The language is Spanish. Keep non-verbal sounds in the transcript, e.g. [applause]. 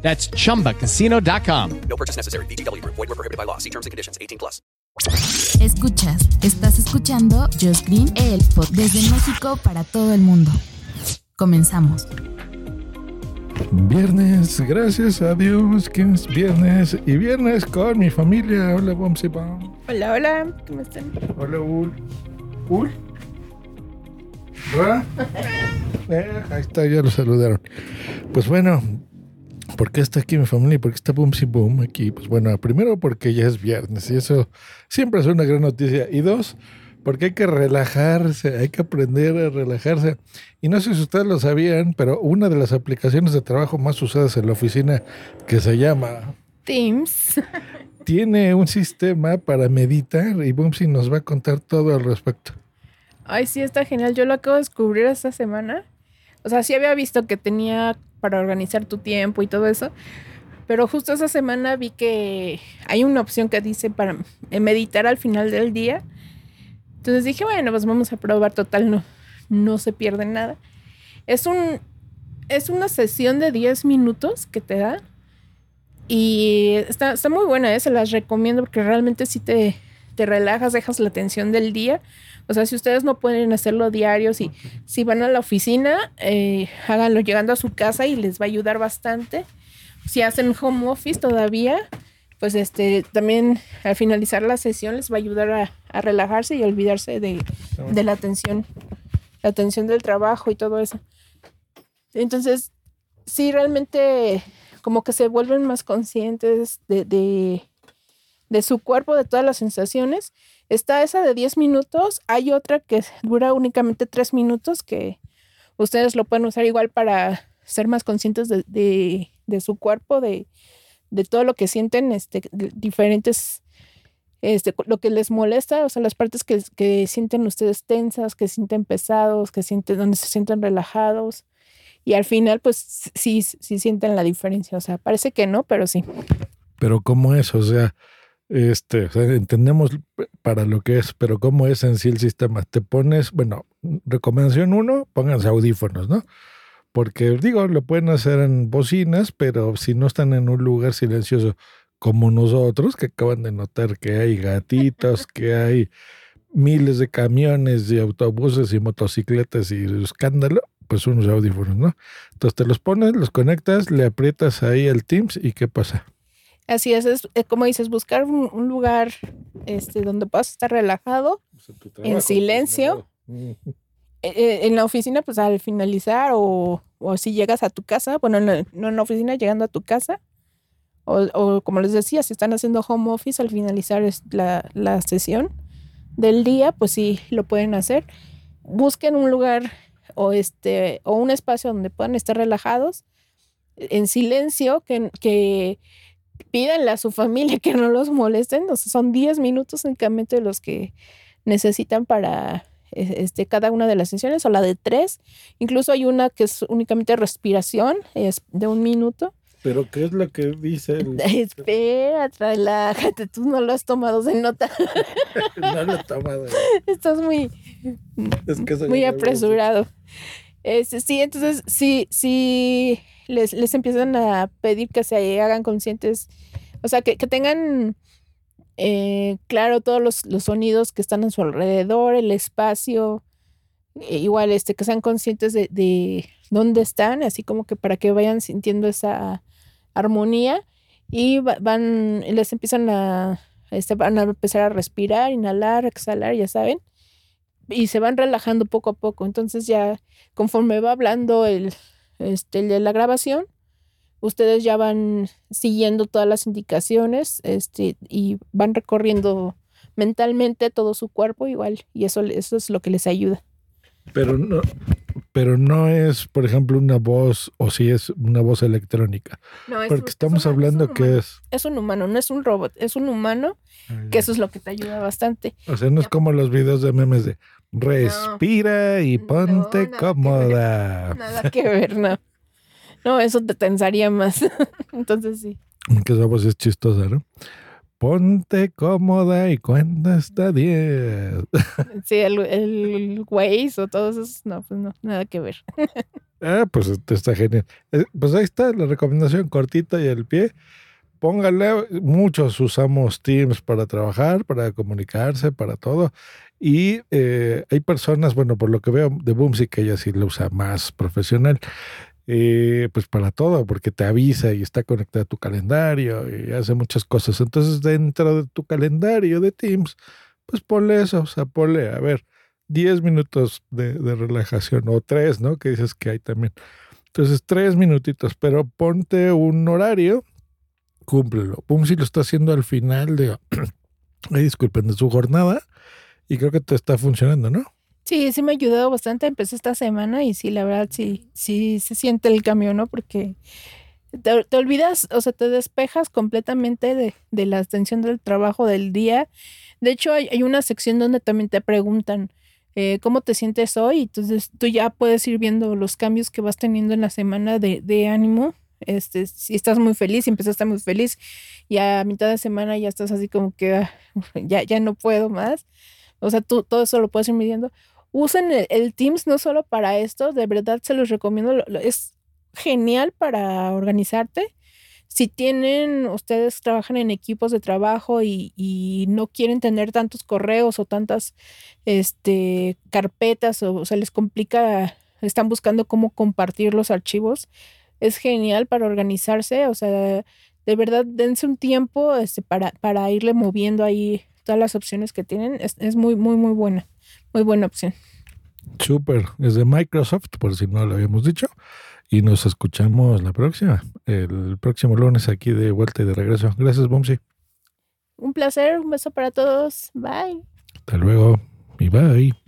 That's chumbacasino.com. No purchase necessary. BGW. Void were prohibited by law. See terms and conditions. 18 plus. Escuchas, estás escuchando Just Green, el pod desde México para todo el mundo. Comenzamos. Viernes, gracias a Dios que es viernes y viernes con mi familia. Hola, Bomsi Bom. Hola, hola, ¿cómo están? Hola, Ul. Ul. Ra. [laughs] Eh, ahí está, ya lo saludaron. Pues bueno, ¿por qué está aquí mi familia por qué está Bumsy Boom aquí? Pues bueno, primero porque ya es viernes y eso siempre es una gran noticia. Y dos, porque hay que relajarse, hay que aprender a relajarse. Y no sé si ustedes lo sabían, pero una de las aplicaciones de trabajo más usadas en la oficina que se llama Teams. tiene un sistema para meditar y Bumsy nos va a contar todo al respecto. Ay, sí, está genial. Yo lo acabo de descubrir esta semana. O sea, sí había visto que tenía para organizar tu tiempo y todo eso. Pero justo esa semana vi que hay una opción que dice para meditar al final del día. Entonces dije, bueno, pues vamos a probar. Total, no, no se pierde nada. Es un es una sesión de 10 minutos que te da. Y está, está muy buena, ¿eh? se las recomiendo porque realmente sí te, te relajas, dejas la tensión del día. O sea, si ustedes no pueden hacerlo diario, si, si van a la oficina, eh, háganlo llegando a su casa y les va a ayudar bastante. Si hacen home office todavía, pues este también al finalizar la sesión les va a ayudar a, a relajarse y olvidarse de, de la tensión, la tensión del trabajo y todo eso. Entonces, sí, realmente como que se vuelven más conscientes de, de, de su cuerpo, de todas las sensaciones. Está esa de 10 minutos, hay otra que dura únicamente 3 minutos que ustedes lo pueden usar igual para ser más conscientes de, de, su cuerpo, de, de, todo lo que sienten, este, diferentes, este, lo que les molesta, o sea, las partes que, que sienten ustedes tensas, que sienten pesados, que sienten, donde se sienten relajados. Y al final, pues sí, sí sienten la diferencia. O sea, parece que no, pero sí. Pero ¿cómo es? O sea, este, o sea, entendemos para lo que es, pero ¿cómo es en sí el sistema? Te pones, bueno, recomendación uno, pónganse audífonos, ¿no? Porque digo, lo pueden hacer en bocinas, pero si no están en un lugar silencioso como nosotros, que acaban de notar que hay gatitos, que hay miles de camiones y autobuses y motocicletas y escándalo, pues unos audífonos, ¿no? Entonces te los pones, los conectas, le aprietas ahí el Teams y ¿qué pasa? Así es, es eh, como dices, buscar un, un, lugar este, donde puedas estar relajado, o sea, trabajo, en silencio. Pues, eh, en la oficina, pues al finalizar, o, o, si llegas a tu casa, bueno, no, no en la oficina, llegando a tu casa, o, o, como les decía, si están haciendo home office al finalizar la, la sesión del día, pues sí lo pueden hacer. Busquen un lugar o, este, o un espacio donde puedan estar relajados, en silencio, que, que pídanle a su familia que no los molesten. O sea, son 10 minutos únicamente los que necesitan para este, cada una de las sesiones, o la de tres. Incluso hay una que es únicamente respiración, es de un minuto. ¿Pero qué es lo que dice? El... [laughs] Espera, relájate, tú no lo has tomado de nota. [laughs] no lo he tomado. Estás muy, es que muy apresurado. Este, sí, entonces, sí, sí, les, les empiezan a pedir que se hagan conscientes, o sea, que, que tengan eh, claro todos los, los, sonidos que están a su alrededor, el espacio, e igual este, que sean conscientes de, de dónde están, así como que para que vayan sintiendo esa armonía y van, les empiezan a, este, van a empezar a respirar, inhalar, exhalar, ya saben, y se van relajando poco a poco. Entonces ya conforme va hablando el, este, el de la grabación, ustedes ya van siguiendo todas las indicaciones este, y van recorriendo mentalmente todo su cuerpo igual y eso, eso es lo que les ayuda. Pero no, pero no es, por ejemplo, una voz o si es una voz electrónica. No, es Porque un- estamos es una- hablando es que es... Es un humano, no es un robot, es un humano, que eso es lo que te ayuda bastante. O sea, no es como los videos de memes de respira y No, ponte nada que ver. cómoda. [laughs] Nada que ver, no. No, eso te tensaría más. [laughs] Entonces sí. Que esa voz es chistosa, ¿no? Ponte cómoda y cuenta hasta 10. [laughs] Sí, el, el Waze o todos esos, no, pues no, nada que ver. Ah, pues este está genial. Eh, Pues ahí está la recomendación cortita y al pie. Póngale, muchos usamos Teams para trabajar, para comunicarse, para todo. Y eh, hay personas, bueno, por lo que veo de Boomsy, que ella sí lo usa más profesional, eh, pues para todo, porque te avisa y está conectada a tu calendario y hace muchas cosas. Entonces, dentro de tu calendario de Teams, pues ponle eso, o sea, ponle, a ver, 10 minutos de, de relajación o tres, ¿no? Que dices que hay también. Entonces, tres minutitos, pero ponte un horario, cúmplelo. Pum, si lo está haciendo al final de, [clears throat] ay, disculpen, de su jornada y creo que te está funcionando, ¿no? Sí, sí me ha ayudado bastante. Empecé esta semana y sí, la verdad, sí, sí se siente el cambio, ¿no? Porque te, olvidas, o sea, te despejas completamente de, de la atención del trabajo del día. De hecho, hay, hay una sección donde también te preguntan eh, cómo te sientes hoy. Entonces, tú ya puedes ir viendo los cambios que vas teniendo en la semana de, de ánimo. Este, si estás muy feliz, si empezaste muy feliz y a mitad de semana ya estás así como que ah, [laughs] ya, ya no puedo más. O sea, tú todo eso lo puedes ir midiendo usen el, Teams no solo para esto, de verdad se los recomiendo, es genial para organizarte. Si tienen, ustedes trabajan en equipos de trabajo y, y no quieren tener tantos correos o tantas este, carpetas o, se les complica, están buscando cómo compartir los archivos, es genial para organizarse, o sea, de verdad dense un tiempo este, para, para irle moviendo ahí todas las opciones que tienen, es, es muy, muy, muy buena, muy buena opción. Súper, es de Microsoft, por si no lo habíamos dicho. Y nos escuchamos la próxima, el próximo lunes aquí de vuelta y de regreso. Gracias, Bumsy. Un placer, un beso para todos, bye. Hasta luego y bye.